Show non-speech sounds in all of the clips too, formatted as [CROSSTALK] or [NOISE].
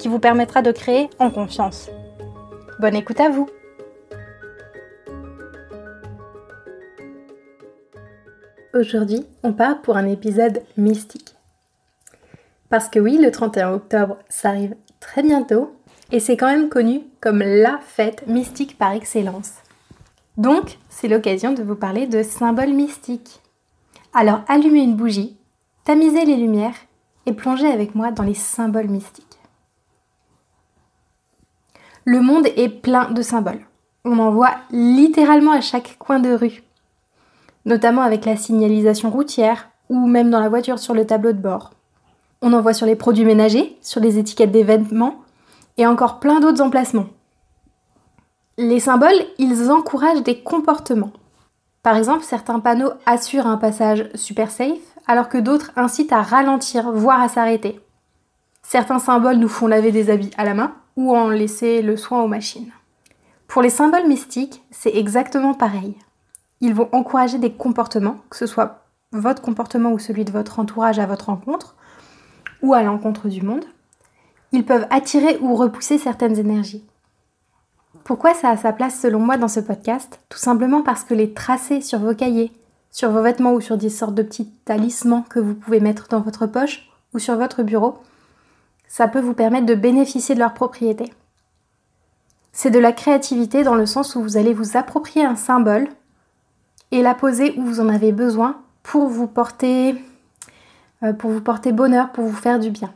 qui vous permettra de créer en confiance. Bonne écoute à vous Aujourd'hui, on part pour un épisode mystique. Parce que oui, le 31 octobre, ça arrive très bientôt, et c'est quand même connu comme la fête mystique par excellence. Donc, c'est l'occasion de vous parler de symboles mystiques. Alors allumez une bougie, tamisez les lumières et plongez avec moi dans les symboles mystiques. Le monde est plein de symboles. On en voit littéralement à chaque coin de rue, notamment avec la signalisation routière ou même dans la voiture sur le tableau de bord. On en voit sur les produits ménagers, sur les étiquettes d'événements et encore plein d'autres emplacements. Les symboles, ils encouragent des comportements. Par exemple, certains panneaux assurent un passage super safe, alors que d'autres incitent à ralentir, voire à s'arrêter. Certains symboles nous font laver des habits à la main, ou en laisser le soin aux machines. Pour les symboles mystiques, c'est exactement pareil. Ils vont encourager des comportements, que ce soit votre comportement ou celui de votre entourage à votre rencontre, ou à l'encontre du monde. Ils peuvent attirer ou repousser certaines énergies. Pourquoi ça a sa place selon moi dans ce podcast? Tout simplement parce que les tracés sur vos cahiers, sur vos vêtements ou sur des sortes de petits talismans que vous pouvez mettre dans votre poche ou sur votre bureau ça peut vous permettre de bénéficier de leur propriété. C'est de la créativité dans le sens où vous allez vous approprier un symbole et la poser où vous en avez besoin pour vous porter, euh, pour vous porter bonheur, pour vous faire du bien.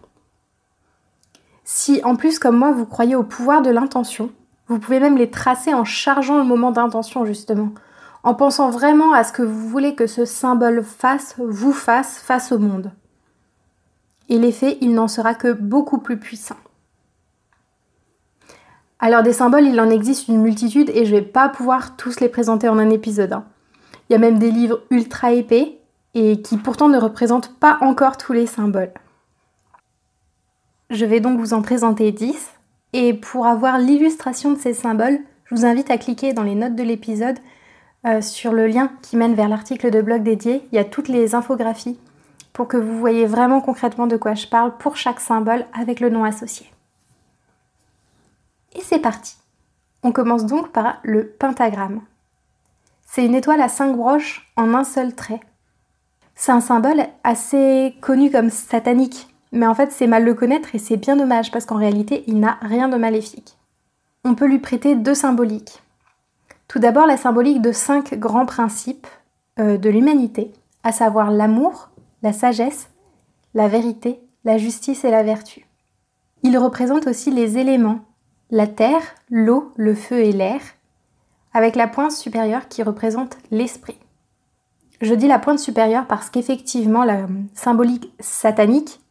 Si en plus comme moi vous croyez au pouvoir de l'intention, vous pouvez même les tracer en chargeant le moment d'intention justement, en pensant vraiment à ce que vous voulez que ce symbole fasse, vous fasse face au monde et l'effet, il n'en sera que beaucoup plus puissant. Alors des symboles, il en existe une multitude et je ne vais pas pouvoir tous les présenter en un épisode. Hein. Il y a même des livres ultra épais et qui pourtant ne représentent pas encore tous les symboles. Je vais donc vous en présenter 10 et pour avoir l'illustration de ces symboles, je vous invite à cliquer dans les notes de l'épisode euh, sur le lien qui mène vers l'article de blog dédié. Il y a toutes les infographies pour que vous voyez vraiment concrètement de quoi je parle pour chaque symbole avec le nom associé. Et c'est parti. On commence donc par le pentagramme. C'est une étoile à cinq broches en un seul trait. C'est un symbole assez connu comme satanique, mais en fait c'est mal le connaître et c'est bien dommage parce qu'en réalité il n'a rien de maléfique. On peut lui prêter deux symboliques. Tout d'abord la symbolique de cinq grands principes euh, de l'humanité, à savoir l'amour, la sagesse, la vérité, la justice et la vertu. Il représente aussi les éléments, la terre, l'eau, le feu et l'air, avec la pointe supérieure qui représente l'esprit. Je dis la pointe supérieure parce qu'effectivement la symbolique satanique,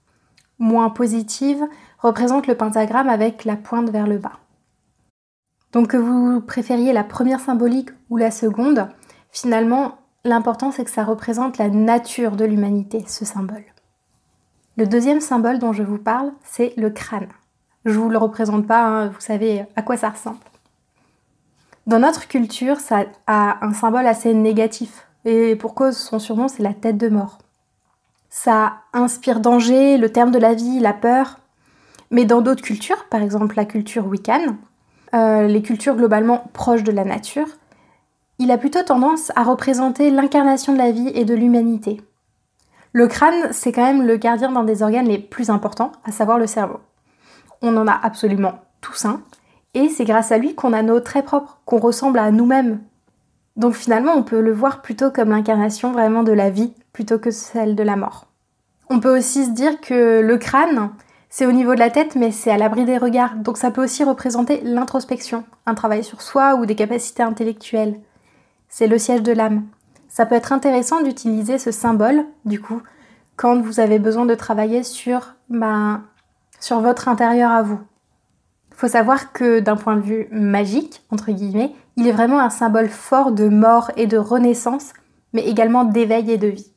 moins positive, représente le pentagramme avec la pointe vers le bas. Donc que vous préfériez la première symbolique ou la seconde, finalement L'important, c'est que ça représente la nature de l'humanité, ce symbole. Le deuxième symbole dont je vous parle, c'est le crâne. Je vous le représente pas, hein, vous savez à quoi ça ressemble. Dans notre culture, ça a un symbole assez négatif, et pour cause, son surnom, c'est la tête de mort. Ça inspire danger, le terme de la vie, la peur. Mais dans d'autres cultures, par exemple la culture wiccan, euh, les cultures globalement proches de la nature, il a plutôt tendance à représenter l'incarnation de la vie et de l'humanité. Le crâne, c'est quand même le gardien d'un des organes les plus importants, à savoir le cerveau. On en a absolument tous un, et c'est grâce à lui qu'on a nos traits propres, qu'on ressemble à nous-mêmes. Donc finalement, on peut le voir plutôt comme l'incarnation vraiment de la vie, plutôt que celle de la mort. On peut aussi se dire que le crâne, c'est au niveau de la tête, mais c'est à l'abri des regards, donc ça peut aussi représenter l'introspection, un travail sur soi ou des capacités intellectuelles c'est le siège de l'âme. Ça peut être intéressant d'utiliser ce symbole, du coup, quand vous avez besoin de travailler sur, votre intérieur à vous. Il faut savoir que d'un point de vue magique, entre guillemets, il est vraiment un symbole fort de mort et de renaissance, mais également d'éveil et de vie.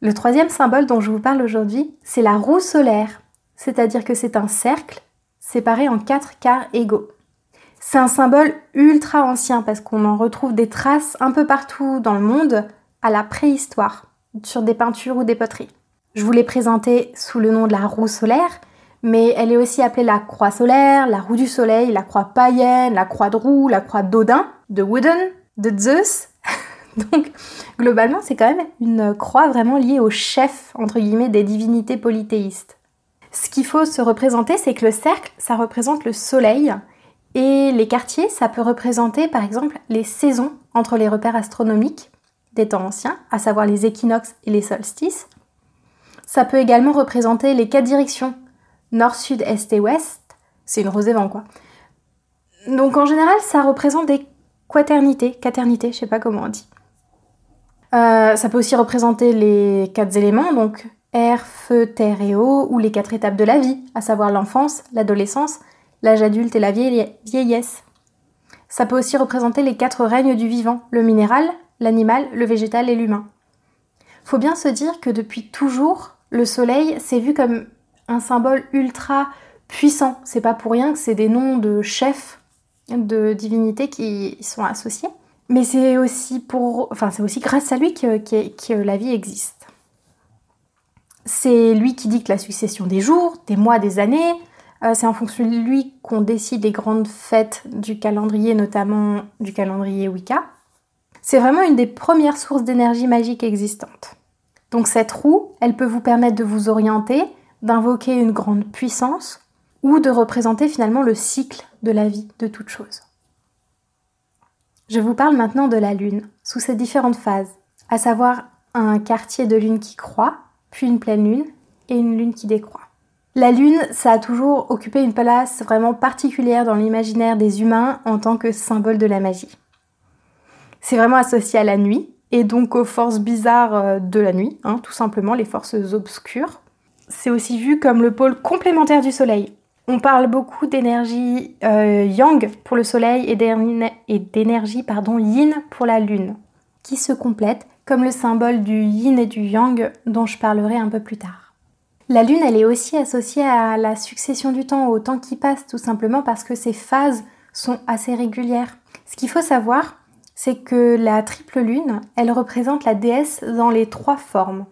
Le troisième symbole dont je vous parle aujourd'hui, c'est la roue solaire, c'est-à-dire que c'est un cercle séparé en quatre quarts égaux. C'est un symbole ultra ancien parce qu'on en retrouve des traces un peu partout dans le monde à la préhistoire, sur des peintures ou des poteries. Je vous l'ai présentée sous le nom de la roue solaire, mais elle est aussi appelée la croix solaire, la roue du soleil, la croix païenne, la croix de roue, la croix d'Odin, de Wooden, de Zeus. [LAUGHS] Donc globalement, c'est quand même une croix vraiment liée au chef, entre guillemets, des divinités polythéistes. Ce qu'il faut se représenter, c'est que le cercle, ça représente le soleil, et les quartiers, ça peut représenter par exemple les saisons entre les repères astronomiques des temps anciens, à savoir les équinoxes et les solstices. Ça peut également représenter les quatre directions, nord, sud, est et ouest. C'est une rosée vent quoi. Donc en général, ça représente des quaternités, quaternités, je sais pas comment on dit. Euh, ça peut aussi représenter les quatre éléments, donc air, feu, terre et eau, ou les quatre étapes de la vie, à savoir l'enfance, l'adolescence, l'âge adulte et la vieillesse. Ça peut aussi représenter les quatre règnes du vivant, le minéral, l'animal, le végétal et l'humain. Faut bien se dire que depuis toujours, le soleil s'est vu comme un symbole ultra puissant. C'est pas pour rien que c'est des noms de chefs de divinités qui sont associés. Mais c'est aussi grâce à lui que, que la vie existe. C'est lui qui dicte la succession des jours, des mois, des années, euh, c'est en fonction de lui qu'on décide les grandes fêtes du calendrier, notamment du calendrier Wicca. C'est vraiment une des premières sources d'énergie magique existantes. Donc cette roue, elle peut vous permettre de vous orienter, d'invoquer une grande puissance ou de représenter finalement le cycle de la vie de toute chose. Je vous parle maintenant de la Lune, sous ses différentes phases, à savoir un quartier de Lune qui croît, puis une pleine Lune et une Lune qui décroît. La Lune, ça a toujours occupé une place vraiment particulière dans l'imaginaire des humains en tant que symbole de la magie. C'est vraiment associé à la nuit et donc aux forces bizarres euh, de la nuit, hein, tout simplement les forces obscures. C'est aussi vu comme le pôle complémentaire du Soleil. On parle beaucoup d'énergie euh, yang pour le Soleil et d'énergie yin pour la Lune, qui se complètent comme le symbole du yin et du yang dont je parlerai un peu plus tard. La Lune, elle est aussi associée à la succession du temps, au temps qui passe, tout simplement parce que ces phases sont assez régulières. Ce qu'il faut savoir, c'est que la triple Lune, elle représente la déesse dans les trois formes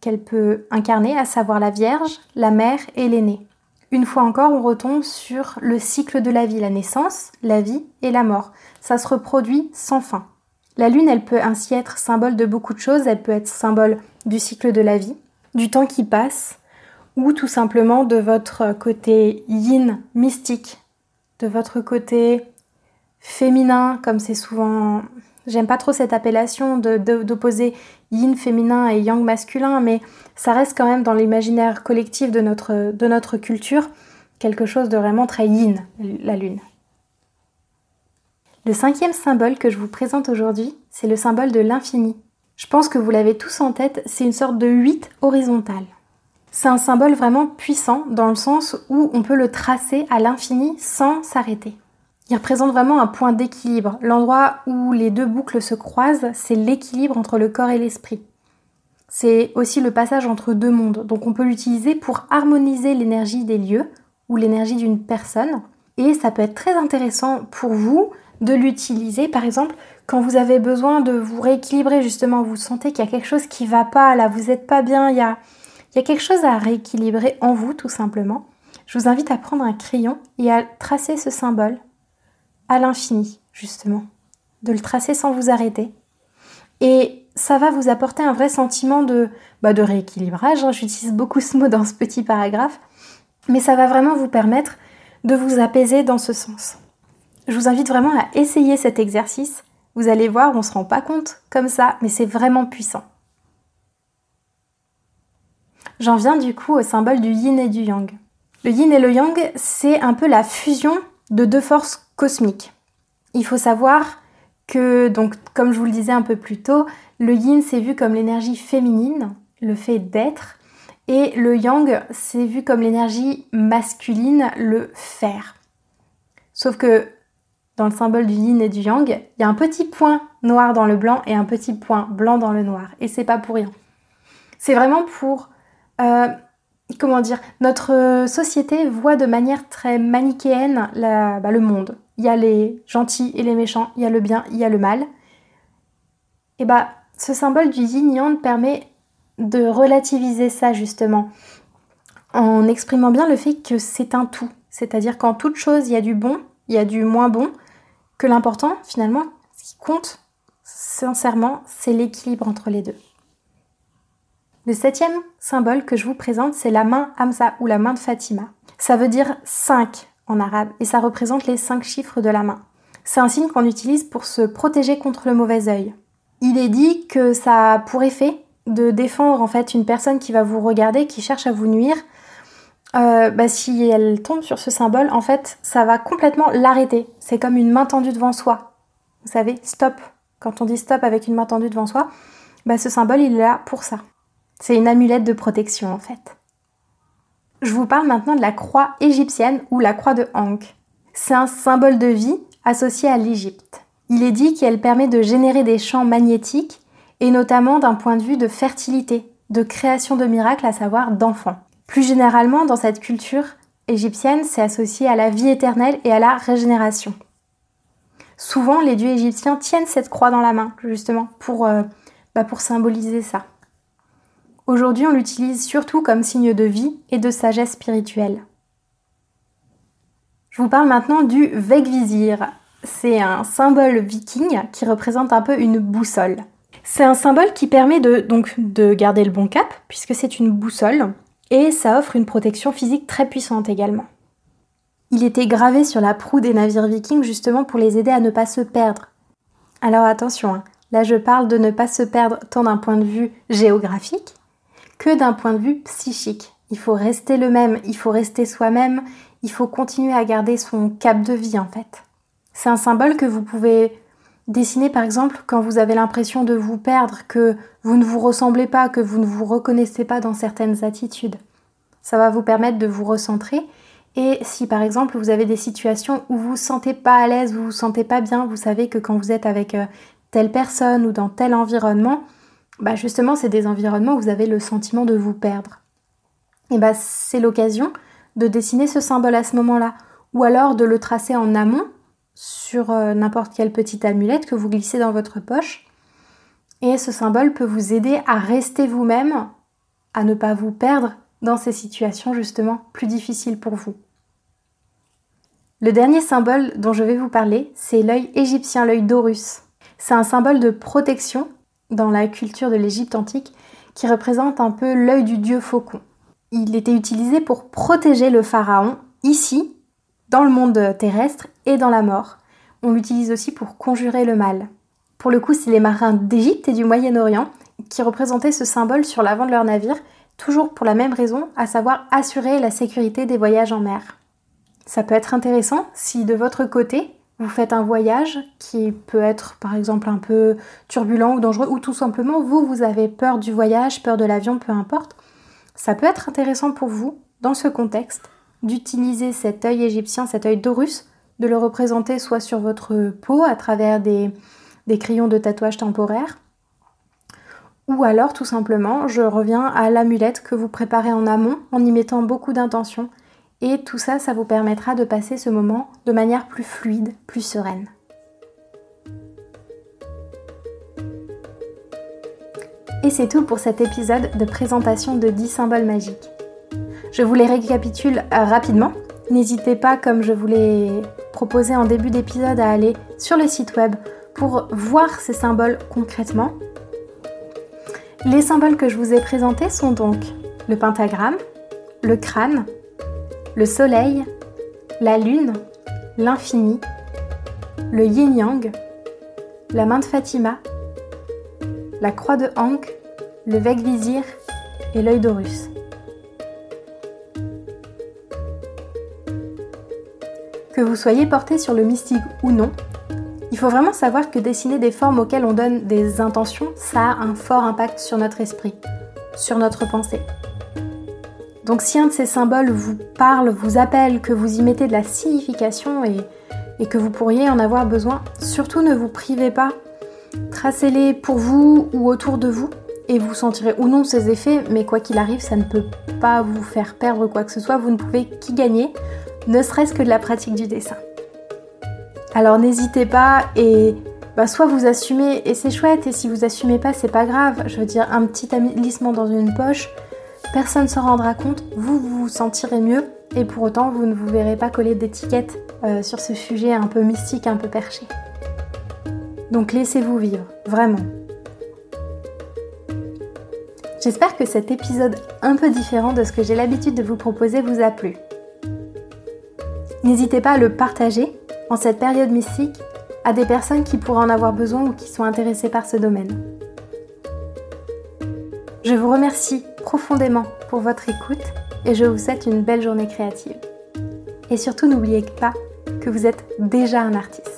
qu'elle peut incarner, à savoir la Vierge, la Mère et l'aîné. Une fois encore, on retombe sur le cycle de la vie, la naissance, la vie et la mort. Ça se reproduit sans fin. La Lune, elle peut ainsi être symbole de beaucoup de choses. Elle peut être symbole du cycle de la vie, du temps qui passe, ou tout simplement de votre côté yin mystique, de votre côté féminin, comme c'est souvent... J'aime pas trop cette appellation d'opposer yin féminin et yang masculin, mais ça reste quand même dans l'imaginaire collectif de notre, de notre culture quelque chose de vraiment très yin, la lune. Le cinquième symbole que je vous présente aujourd'hui, c'est le symbole de l'infini. Je pense que vous l'avez tous en tête, c'est une sorte de 8 horizontale. C'est un symbole vraiment puissant dans le sens où on peut le tracer à l'infini sans s'arrêter. Il représente vraiment un point d'équilibre. L'endroit où les deux boucles se croisent, c'est l'équilibre entre le corps et l'esprit. C'est aussi le passage entre deux mondes. Donc on peut l'utiliser pour harmoniser l'énergie des lieux ou l'énergie d'une personne. Et ça peut être très intéressant pour vous de l'utiliser par exemple quand vous avez besoin de vous rééquilibrer justement, vous sentez qu'il y a quelque chose qui va pas, là, vous n'êtes pas bien, il y a, il y a quelque chose à rééquilibrer en vous tout simplement. Je vous invite à prendre un crayon et à tracer ce symbole à l'infini, justement. De le tracer sans vous arrêter. Et ça va vous apporter un vrai sentiment de, bah, de rééquilibrage. Hein. J'utilise beaucoup ce mot dans ce petit paragraphe. Mais ça va vraiment vous permettre de vous apaiser dans ce sens. Je vous invite vraiment à essayer cet exercice vous allez voir, on ne se rend pas compte comme ça, mais c'est vraiment puissant. J'en viens du coup au symbole du yin et du yang. Le yin et le yang, c'est un peu la fusion de deux forces cosmiques. Il faut savoir que, donc, comme je vous le disais un peu plus tôt, le yin c'est vu comme l'énergie féminine, le fait d'être, Et le yang, c'est vu comme l'énergie masculine, le fer. Sauf que dans le symbole du yin et du yang, il y a un petit point noir dans le blanc et un petit point blanc dans le noir. Et c'est pas pour rien. C'est vraiment pour. Euh, comment dire Notre société voit de manière très manichéenne bah, le monde. Il y a les gentils et les méchants, il y a le bien, il y a le mal. Et bah, ce symbole du yin-yang permet de relativiser ça justement, en exprimant bien le fait que c'est un tout. C'est-à-dire qu'en toute chose, il y a du bon, il y a du moins bon, que l'important, finalement, ce qui compte, sincèrement, c'est l'équilibre entre les deux. Le septième symbole que je vous présente, c'est la main Hamza ou la main de Fatima. Ça veut dire 5 en arabe et ça représente les 5 chiffres de la main. C'est un signe qu'on utilise pour se protéger contre le mauvais œil. Il est dit que ça a pour effet de défendre en fait une personne qui va vous regarder, qui cherche à vous nuire. Euh, bah, si elle tombe sur ce symbole, en fait, ça va complètement l'arrêter. C'est comme une main tendue devant soi. Vous savez, stop. Quand on dit stop avec une main tendue devant soi, bah, ce symbole, il est là pour ça. C'est une amulette de protection, en fait. Je vous parle maintenant de la croix égyptienne ou la croix de Ankh. C'est un symbole de vie associé à l'Égypte. Il est dit qu'elle permet de générer des champs magnétiques et notamment d'un point de vue de fertilité, de création de miracles, à savoir d'enfants. Plus généralement, dans cette culture égyptienne, c'est associé à la vie éternelle et à la régénération. Souvent, les dieux égyptiens tiennent cette croix dans la main, justement, pour, euh, bah, pour symboliser ça. Aujourd'hui, on l'utilise surtout comme signe de vie et de sagesse spirituelle. Je vous parle maintenant du Vegvizir. C'est un symbole viking qui représente un peu une boussole. C'est un symbole qui permet de garder le bon cap, puisque c'est une boussole, et ça offre une protection physique très puissante également. Il était gravé sur la proue des navires vikings justement pour les aider à ne pas se perdre. Alors attention, hein, là je parle de ne pas se perdre tant d'un point de vue géographique que d'un point de vue psychique. Il faut rester le même, il faut rester soi-même, il faut continuer à garder son cap de vie en fait. C'est un symbole que vous pouvez Dessinez par exemple quand vous avez l'impression de vous perdre, que vous ne vous ressemblez pas, que vous ne vous reconnaissez pas dans certaines attitudes. Ça va vous permettre de vous recentrer. Et si par exemple vous avez des situations où vous vous sentez pas à l'aise, vous vous sentez pas bien, vous savez que quand vous êtes avec euh, telle personne ou dans tel environnement, bah justement c'est des environnements où vous avez le sentiment de vous perdre. Et bah c'est l'occasion de dessiner ce symbole à ce moment-là, ou alors de le tracer en amont sur euh, n'importe quelle petite amulette que vous glissez dans votre poche. Et ce symbole peut vous aider à rester vous-même, à ne pas vous perdre dans ces situations justement plus difficiles pour vous. Le dernier symbole dont je vais vous parler, c'est l'œil égyptien, l'œil d'Horus. C'est un symbole de protection dans la culture de l'Égypte antique qui représente un peu l'œil du dieu faucon. Il était utilisé pour protéger le pharaon ici dans le monde terrestre et dans la mort. On l'utilise aussi pour conjurer le mal. Pour le coup, c'est les marins d'Égypte et du Moyen-Orient qui représentaient ce symbole sur l'avant de leur navire, toujours pour la même raison, à savoir assurer la sécurité des voyages en mer. Ça peut être intéressant si de votre côté, vous faites un voyage qui peut être par exemple un peu turbulent ou dangereux, ou tout simplement vous, vous avez peur du voyage, peur de l'avion, peu importe. Ça peut être intéressant pour vous, dans ce contexte, d'utiliser cet œil égyptien, cet œil d'Horus, de le représenter soit sur votre peau à travers des, crayons de tatouage temporaire, ou alors tout simplement, je reviens à l'amulette que vous préparez en amont en y mettant beaucoup d'intention. Et tout ça, ça vous permettra de passer ce moment de manière plus fluide, plus sereine. Et c'est tout pour cet épisode de présentation de 10 symboles magiques. Je vous les récapitule euh, rapidement. N'hésitez pas, comme je vous l'ai proposé en début d'épisode, à aller sur le site web pour voir ces symboles concrètement. Les symboles que je vous ai présentés sont donc le pentagramme, le crâne, le soleil, la lune, l'infini, le yin-yang, la main de Fatima, la croix de Ankh, le Vegvizir et l'œil d'Horus. Que vous soyez porté sur le mystique ou non, il faut vraiment savoir que dessiner des formes auxquelles on donne des intentions, ça a un fort impact sur notre esprit, sur notre pensée. Donc si un de ces symboles vous parle, vous appelle, que vous y mettez de la signification et, que vous pourriez en avoir besoin, surtout ne vous privez pas. Tracez-les pour vous ou autour de vous et vous sentirez ou non ces effets, mais quoi qu'il arrive, ça ne peut pas vous faire perdre quoi que ce soit, vous ne pouvez qu'y gagner, ne serait-ce que de la pratique du dessin. Alors n'hésitez pas et bah, soit vous assumez et c'est chouette, et si vous assumez pas, c'est pas grave. Je veux dire, un petit lissement dans une poche, personne ne s'en rendra compte, vous vous sentirez mieux, et pour autant, vous ne vous verrez pas coller d'étiquettes euh, sur ce sujet un peu mystique, un peu perché. Donc laissez-vous vivre, vraiment. J'espère que cet épisode un peu différent de ce que j'ai l'habitude de vous proposer vous a plu. N'hésitez pas à le partager en cette période mystique à des personnes qui pourraient en avoir besoin ou qui sont intéressées par ce domaine. Je vous remercie profondément pour votre écoute et je vous souhaite une belle journée créative. Et surtout n'oubliez pas que vous êtes déjà un artiste.